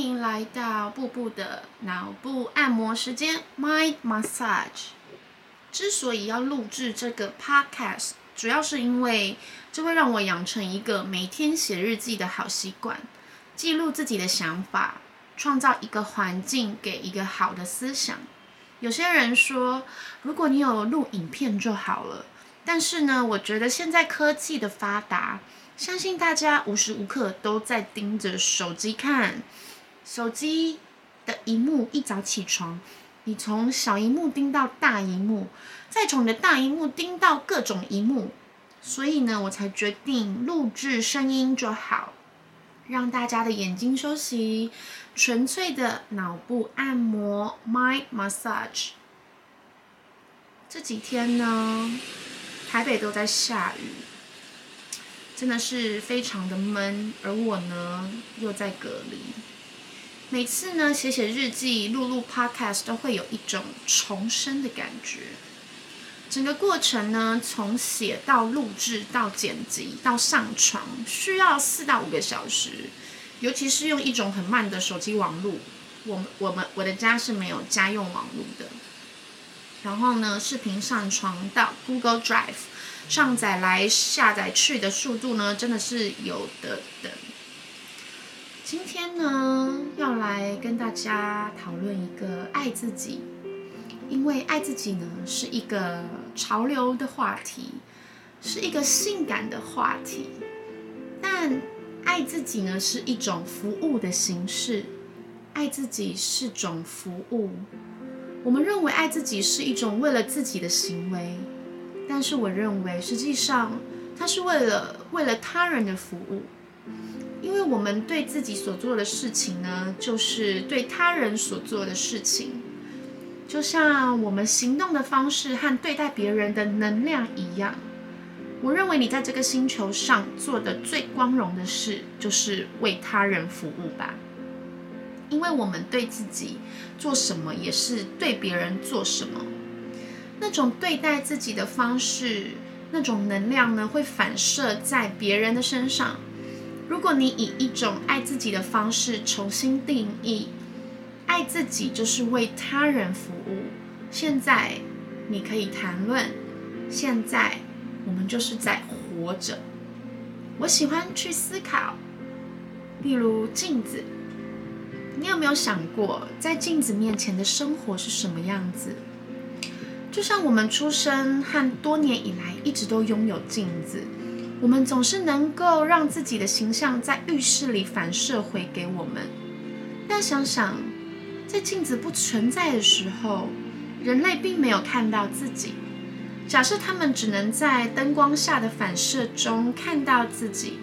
欢迎来到步步的脑部按摩时间 （Mind Massage）。之所以要录制这个 Podcast，主要是因为这会让我养成一个每天写日记的好习惯，记录自己的想法，创造一个环境给一个好的思想。有些人说，如果你有录影片就好了，但是呢，我觉得现在科技的发达。相信大家无时无刻都在盯着手机看，手机的荧幕一早起床，你从小荧幕盯到大荧幕，再从你的大荧幕盯到各种荧幕，所以呢，我才决定录制声音就好，让大家的眼睛休息，纯粹的脑部按摩 （mind massage）。这几天呢，台北都在下雨。真的是非常的闷，而我呢又在隔离。每次呢写写日记、录录 podcast 都会有一种重生的感觉。整个过程呢，从写到录制到剪辑到上传，需要四到五个小时。尤其是用一种很慢的手机网络，我我们我的家是没有家用网络的。然后呢，视频上传到 Google Drive。上载来下载去的速度呢，真的是有的等。今天呢，要来跟大家讨论一个爱自己，因为爱自己呢是一个潮流的话题，是一个性感的话题。但爱自己呢是一种服务的形式，爱自己是种服务。我们认为爱自己是一种为了自己的行为。但是我认为，实际上它是为了为了他人的服务，因为我们对自己所做的事情呢，就是对他人所做的事情，就像我们行动的方式和对待别人的能量一样。我认为你在这个星球上做的最光荣的事，就是为他人服务吧，因为我们对自己做什么，也是对别人做什么。那种对待自己的方式，那种能量呢，会反射在别人的身上。如果你以一种爱自己的方式重新定义，爱自己就是为他人服务。现在你可以谈论，现在我们就是在活着。我喜欢去思考，例如镜子，你有没有想过，在镜子面前的生活是什么样子？就像我们出生和多年以来一直都拥有镜子，我们总是能够让自己的形象在浴室里反射回给我们。但想想，在镜子不存在的时候，人类并没有看到自己。假设他们只能在灯光下的反射中看到自己，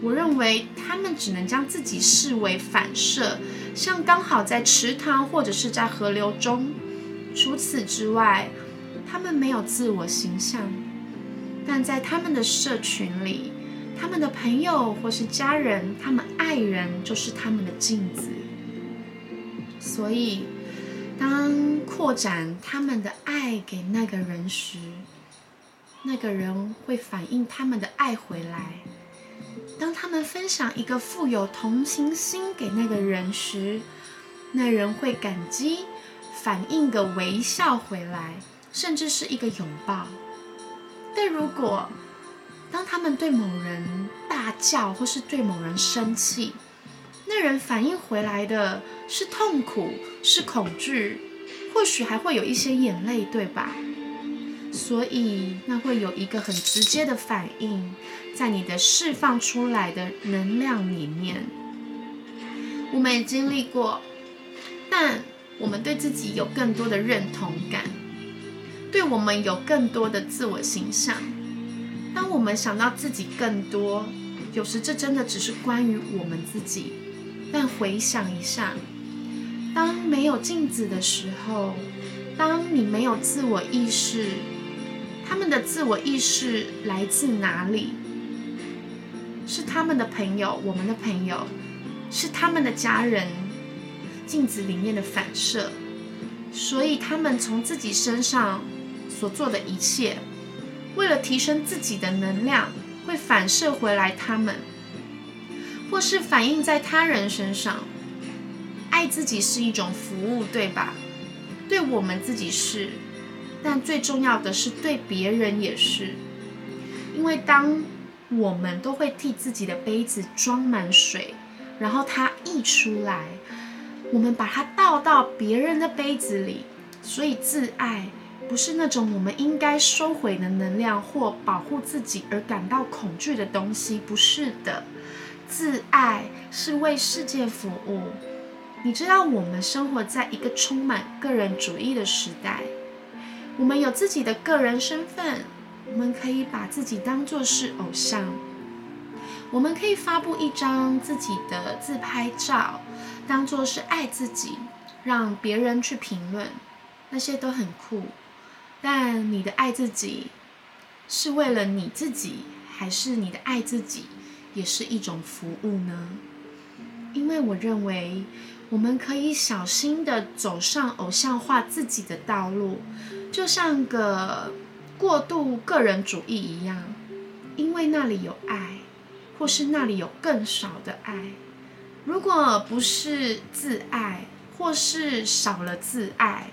我认为他们只能将自己视为反射，像刚好在池塘或者是在河流中。除此之外，他们没有自我形象，但在他们的社群里，他们的朋友或是家人，他们爱人就是他们的镜子。所以，当扩展他们的爱给那个人时，那个人会反映他们的爱回来；当他们分享一个富有同情心给那个人时，那人会感激。反应个微笑回来，甚至是一个拥抱。但如果当他们对某人大叫，或是对某人生气，那人反应回来的是痛苦，是恐惧，或许还会有一些眼泪，对吧？所以那会有一个很直接的反应，在你的释放出来的能量里面。我们也经历过，但。我们对自己有更多的认同感，对我们有更多的自我形象。当我们想到自己更多，有时这真的只是关于我们自己。但回想一下，当没有镜子的时候，当你没有自我意识，他们的自我意识来自哪里？是他们的朋友，我们的朋友，是他们的家人。镜子里面的反射，所以他们从自己身上所做的一切，为了提升自己的能量，会反射回来他们，或是反映在他人身上。爱自己是一种服务，对吧？对我们自己是，但最重要的是对别人也是。因为当我们都会替自己的杯子装满水，然后它溢出来，我们把它倒到别人的杯子里，所以自爱不是那种我们应该收回的能量或保护自己而感到恐惧的东西，不是的。自爱是为世界服务。你知道，我们生活在一个充满个人主义的时代。我们有自己的个人身份，我们可以把自己当作是偶像。我们可以发布一张自己的自拍照，当作是爱自己，让别人去评论，那些都很酷。但你的爱自己是为了你自己，还是你的爱自己也是一种服务呢？因为我认为。我们可以小心的走上偶像化自己的道路，就像个过度个人主义一样，因为那里有爱，或是那里有更少的爱。如果不是自爱，或是少了自爱，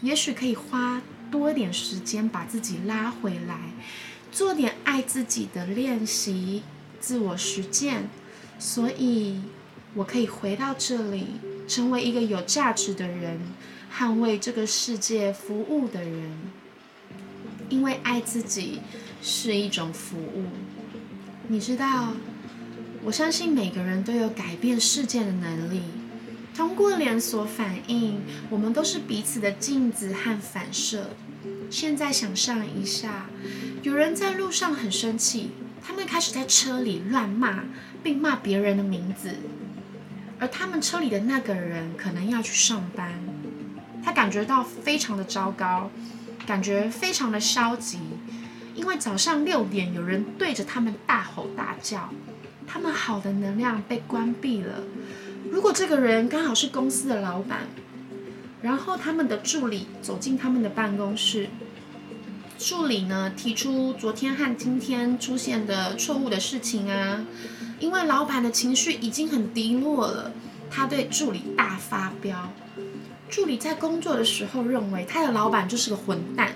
也许可以花多点时间把自己拉回来，做点爱自己的练习，自我实践。所以，我可以回到这里。成为一个有价值的人，捍卫这个世界服务的人，因为爱自己是一种服务。你知道，我相信每个人都有改变世界的能力。通过连锁反应，我们都是彼此的镜子和反射。现在想象一下，有人在路上很生气，他们开始在车里乱骂，并骂别人的名字。而他们车里的那个人可能要去上班，他感觉到非常的糟糕，感觉非常的消极，因为早上六点有人对着他们大吼大叫，他们好的能量被关闭了。如果这个人刚好是公司的老板，然后他们的助理走进他们的办公室，助理呢提出昨天和今天出现的错误的事情啊。因为老板的情绪已经很低落了，他对助理大发飙。助理在工作的时候认为他的老板就是个混蛋，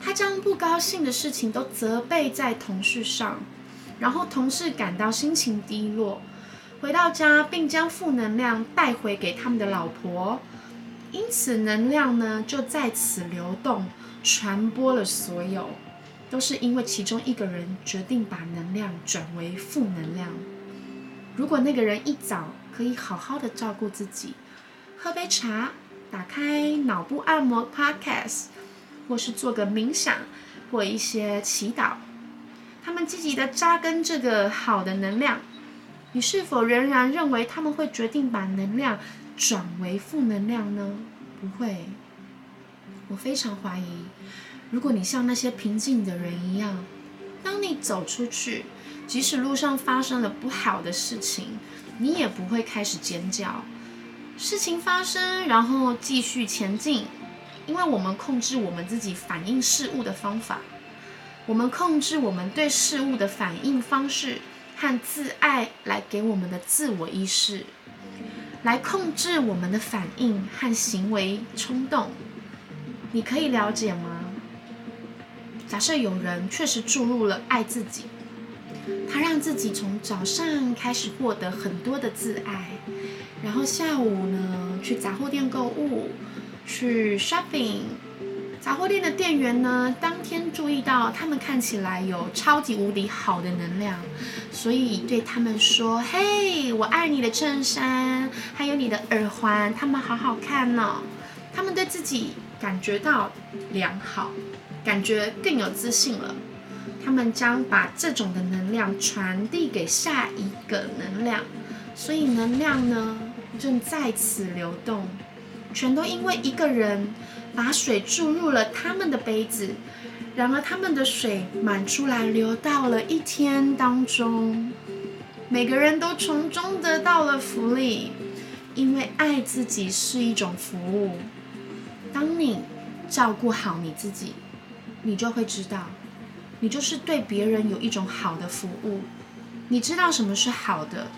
他将不高兴的事情都责备在同事上，然后同事感到心情低落，回到家并将负能量带回给他们的老婆，因此能量呢就在此流动，传播了所有。都是因为其中一个人决定把能量转为负能量。如果那个人一早可以好好的照顾自己，喝杯茶，打开脑部按摩 Podcast，或是做个冥想或一些祈祷，他们积极的扎根这个好的能量，你是否仍然认为他们会决定把能量转为负能量呢？不会，我非常怀疑。如果你像那些平静的人一样，当你走出去，即使路上发生了不好的事情，你也不会开始尖叫。事情发生，然后继续前进，因为我们控制我们自己反应事物的方法，我们控制我们对事物的反应方式和自爱来给我们的自我意识，来控制我们的反应和行为冲动。你可以了解吗？假设有人确实注入了爱自己，他让自己从早上开始获得很多的自爱，然后下午呢去杂货店购物，去 shopping，杂货店的店员呢当天注意到他们看起来有超级无敌好的能量，所以对他们说：“嘿，我爱你的衬衫，还有你的耳环，它们好好看呢。”他们对自己感觉到良好。感觉更有自信了，他们将把这种的能量传递给下一个能量，所以能量呢正在此流动，全都因为一个人把水注入了他们的杯子，然而他们的水满出来流到了一天当中，每个人都从中得到了福利，因为爱自己是一种服务，当你照顾好你自己。你就会知道，你就是对别人有一种好的服务。你知道什么是好的？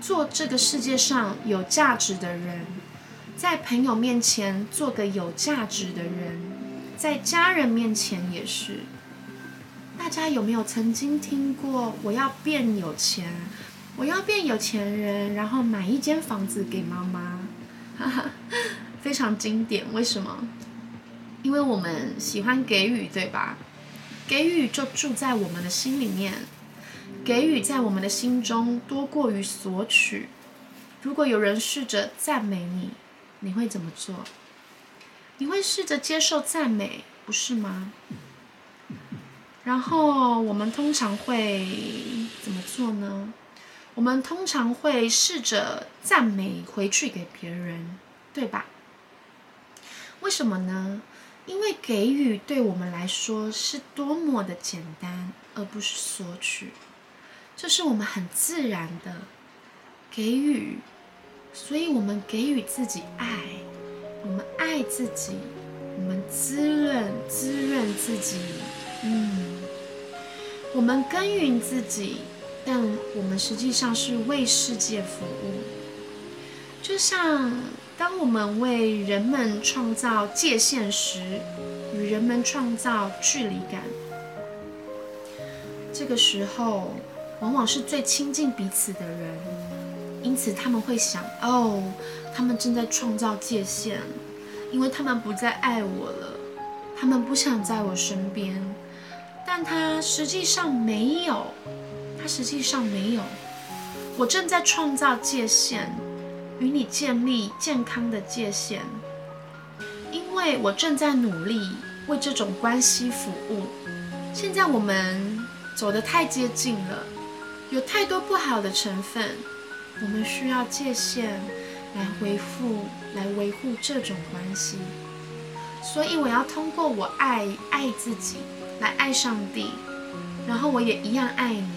做这个世界上有价值的人，在朋友面前做个有价值的人，在家人面前也是。大家有没有曾经听过“我要变有钱，我要变有钱人”，然后买一间房子给妈妈？哈哈，非常经典。为什么？因为我们喜欢给予，对吧？给予就住在我们的心里面。给予在我们的心中多过于索取。如果有人试着赞美你，你会怎么做？你会试着接受赞美，不是吗？然后我们通常会怎么做呢？我们通常会试着赞美回去给别人，对吧？为什么呢？因为给予对我们来说是多么的简单，而不是索取。这是我们很自然的给予，所以我们给予自己爱，我们爱自己，我们滋润滋润自己，嗯，我们耕耘自己，但我们实际上是为世界服务。就像当我们为人们创造界限时，与人们创造距离感，这个时候。往往是最亲近彼此的人，因此他们会想：哦，他们正在创造界限，因为他们不再爱我了，他们不想在我身边。但他实际上没有，他实际上没有。我正在创造界限，与你建立健康的界限，因为我正在努力为这种关系服务。现在我们走得太接近了。有太多不好的成分，我们需要界限来回复、来维护这种关系。所以我要通过我爱爱自己来爱上帝，然后我也一样爱你。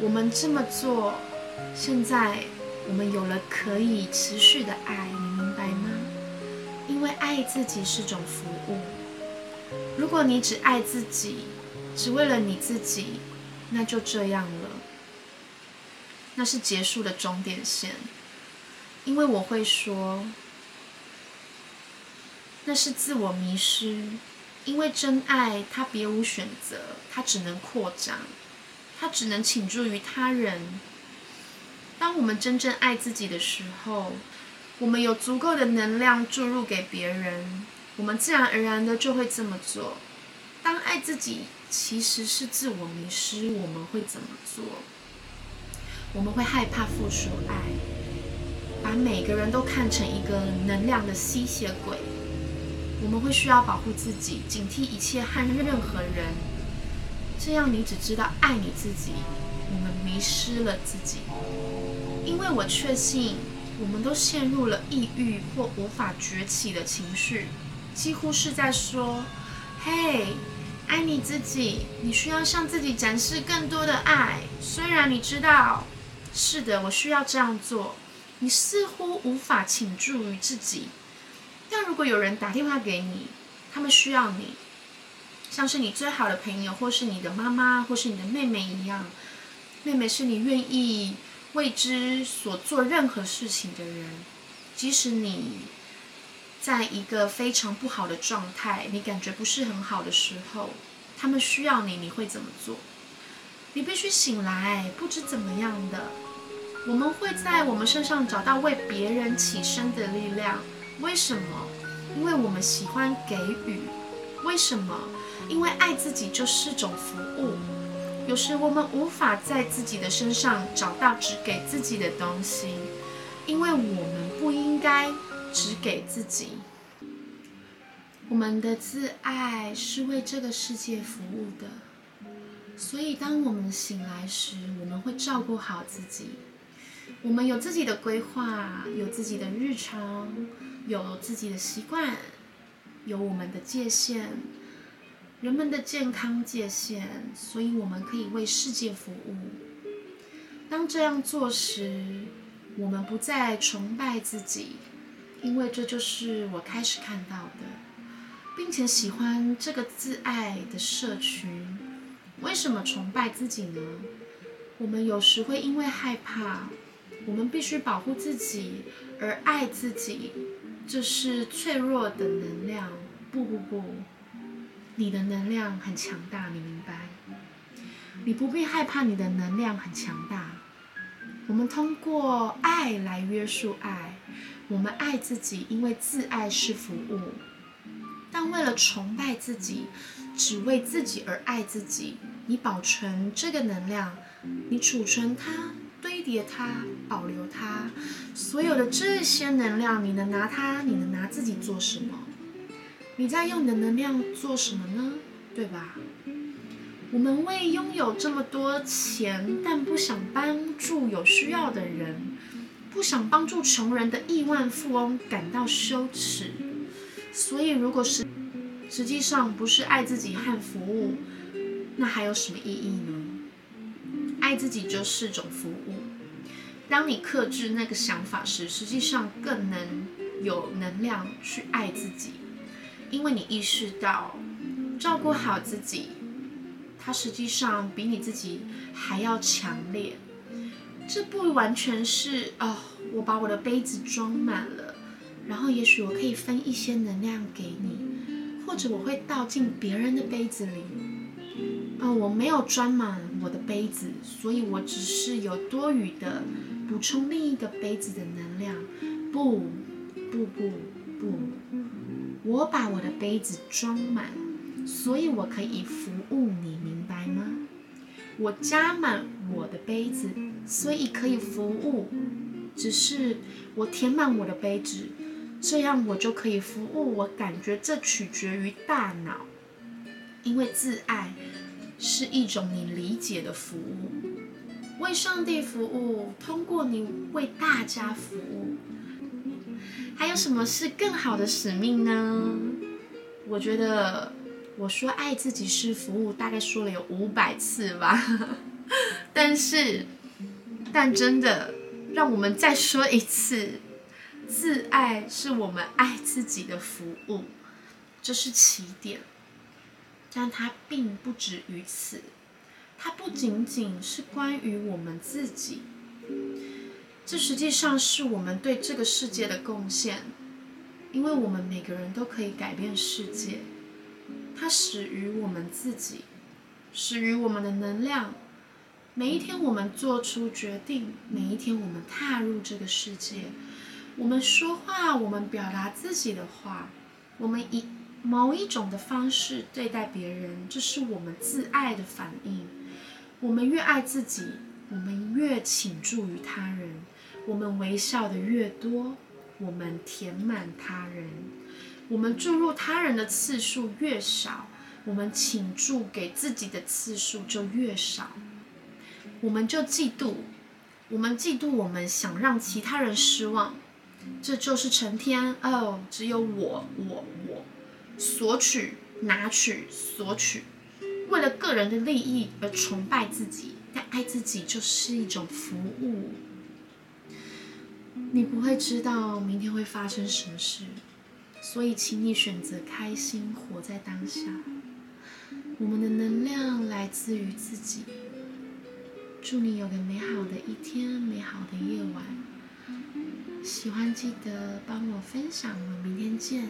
我们这么做，现在我们有了可以持续的爱，你明白吗？因为爱自己是种服务。如果你只爱自己，只为了你自己，那就这样了。那是结束的终点线，因为我会说，那是自我迷失。因为真爱，它别无选择，它只能扩张，它只能倾注于他人。当我们真正爱自己的时候，我们有足够的能量注入给别人，我们自然而然的就会这么做。当爱自己其实是自我迷失，我们会怎么做？我们会害怕付出爱，把每个人都看成一个能量的吸血鬼。我们会需要保护自己，警惕一切和任何人。这样你只知道爱你自己，我们迷失了自己。因为我确信，我们都陷入了抑郁或无法崛起的情绪，几乎是在说：“嘿，爱你自己，你需要向自己展示更多的爱。”虽然你知道。是的，我需要这样做。你似乎无法倾注于自己，但如果有人打电话给你，他们需要你，像是你最好的朋友，或是你的妈妈，或是你的妹妹一样。妹妹是你愿意为之所做任何事情的人，即使你在一个非常不好的状态，你感觉不是很好的时候，他们需要你，你会怎么做？你必须醒来，不知怎么样的。我们会在我们身上找到为别人起身的力量。为什么？因为我们喜欢给予。为什么？因为爱自己就是种服务。有时我们无法在自己的身上找到只给自己的东西，因为我们不应该只给自己。我们的自爱是为这个世界服务的。所以，当我们醒来时，我们会照顾好自己。我们有自己的规划，有自己的日常，有自己的习惯，有我们的界限，人们的健康界限，所以我们可以为世界服务。当这样做时，我们不再崇拜自己，因为这就是我开始看到的，并且喜欢这个自爱的社群。为什么崇拜自己呢？我们有时会因为害怕。我们必须保护自己而爱自己，这是脆弱的能量。不不不，你的能量很强大，你明白？你不必害怕你的能量很强大。我们通过爱来约束爱，我们爱自己，因为自爱是服务。但为了崇拜自己，只为自己而爱自己，你保存这个能量，你储存它，叠它，保留它，所有的这些能量，你能拿它，你能拿自己做什么？你在用你的能量做什么呢？对吧？我们为拥有这么多钱，但不想帮助有需要的人，不想帮助穷人的亿万富翁感到羞耻。所以，如果是实际上不是爱自己和服务，那还有什么意义呢？爱自己就是种服务。当你克制那个想法时，实际上更能有能量去爱自己，因为你意识到照顾好自己。它实际上比你自己还要强烈。这不完全是哦，我把我的杯子装满了，然后也许我可以分一些能量给你，或者我会倒进别人的杯子里。哦，我没有装满我的杯子，所以我只是有多余的补充另一个杯子的能量。不，不，不，不，我把我的杯子装满，所以我可以服务你明。白吗？我加满我的杯子，所以可以服务。只是我填满我的杯子，这样我就可以服务。我感觉这取决于大脑，因为自爱是一种你理解的服务，为上帝服务，通过你为大家服务。还有什么是更好的使命呢？我觉得。我说爱自己是服务，大概说了有五百次吧，但是，但真的，让我们再说一次，自爱是我们爱自己的服务，这是起点，但它并不止于此，它不仅仅是关于我们自己，这实际上是我们对这个世界的贡献，因为我们每个人都可以改变世界。它始于我们自己，始于我们的能量。每一天，我们做出决定；每一天，我们踏入这个世界。我们说话，我们表达自己的话，我们以某一种的方式对待别人，这是我们自爱的反应。我们越爱自己，我们越倾注于他人。我们微笑的越多，我们填满他人。我们注入他人的次数越少，我们倾注给自己的次数就越少。我们就嫉妒，我们嫉妒，我们想让其他人失望，这就是成天哦，只有我我我，索取拿取索取，为了个人的利益而崇拜自己，但爱自己就是一种服务。你不会知道明天会发生什么事。所以，请你选择开心，活在当下。我们的能量来自于自己。祝你有个美好的一天，美好的夜晚。喜欢记得帮我分享，我明天见。